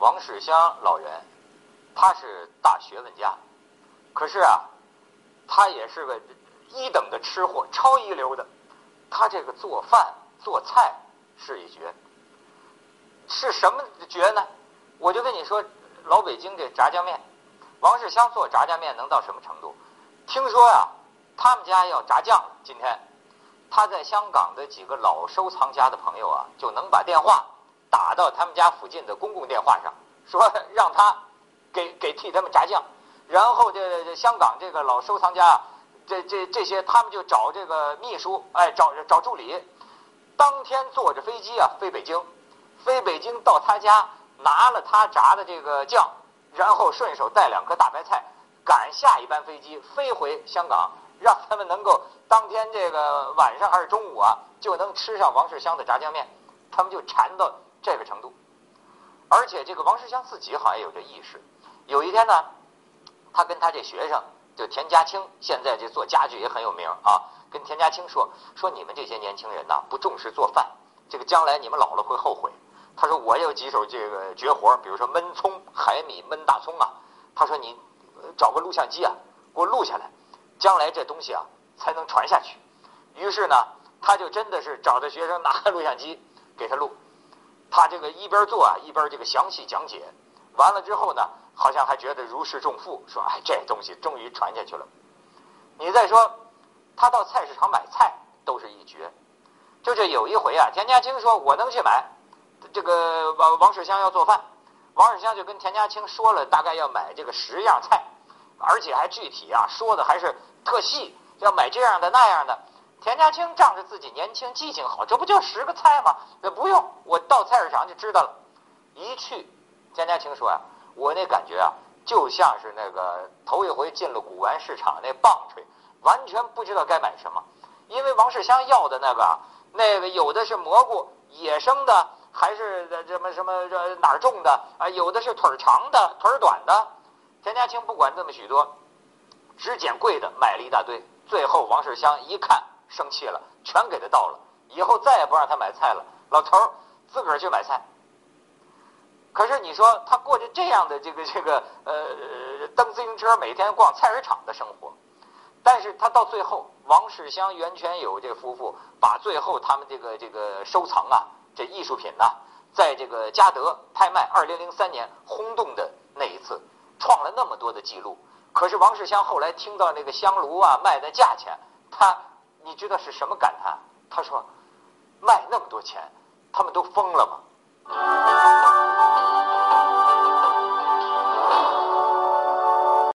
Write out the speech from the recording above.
王世襄老人，他是大学问家，可是啊，他也是个一等的吃货，超一流的。他这个做饭做菜是一绝，是什么绝呢？我就跟你说，老北京这炸酱面，王世襄做炸酱面能到什么程度？听说呀，他们家要炸酱，今天他在香港的几个老收藏家的朋友啊，就能把电话打到他们家附近的公共电话上，说 让他给给替他们炸酱，然后这这香港这个老收藏家。这这这些，他们就找这个秘书，哎，找找助理，当天坐着飞机啊飞北京，飞北京到他家拿了他炸的这个酱，然后顺手带两颗大白菜，赶下一班飞机飞回香港，让他们能够当天这个晚上还是中午啊就能吃上王世襄的炸酱面，他们就馋到这个程度，而且这个王世襄自己好像有这意识，有一天呢，他跟他这学生。就田家清现在这做家具也很有名啊，跟田家清说说你们这些年轻人呐不重视做饭，这个将来你们老了会后悔。他说我有几手这个绝活，比如说焖葱、海米、焖大葱啊。他说你找个录像机啊，给我录下来，将来这东西啊才能传下去。于是呢，他就真的是找的学生拿录像机给他录，他这个一边做啊一边这个详细讲解。完了之后呢。好像还觉得如释重负，说：“哎，这东西终于传下去了。”你再说，他到菜市场买菜都是一绝。就这有一回啊，田家清说：“我能去买。”这个王王世襄要做饭，王世襄就跟田家清说了，大概要买这个十样菜，而且还具体啊说的还是特细，要买这样的那样的。田家清仗着自己年轻记性好，这不就十个菜吗？那不用，我到菜市场就知道了。一去，田家清说啊。我那感觉啊，就像是那个头一回进了古玩市场那棒槌，完全不知道该买什么。因为王世襄要的那个，那个有的是蘑菇，野生的，还是什么什么这哪儿种的啊？有的是腿儿长的，腿儿短的。田家清不管这么许多，只捡贵的，买了一大堆。最后王世襄一看生气了，全给他倒了，以后再也不让他买菜了。老头儿自个儿去买菜。可是你说他过着这样的这个这个呃蹬自行车每天逛菜市场的生活，但是他到最后，王世襄、袁泉友这夫妇把最后他们这个这个收藏啊，这艺术品呐，在这个嘉德拍卖，二零零三年轰动的那一次，创了那么多的记录。可是王世襄后来听到那个香炉啊卖的价钱，他你知道是什么感叹？他说卖那么多钱，他们都疯了吗？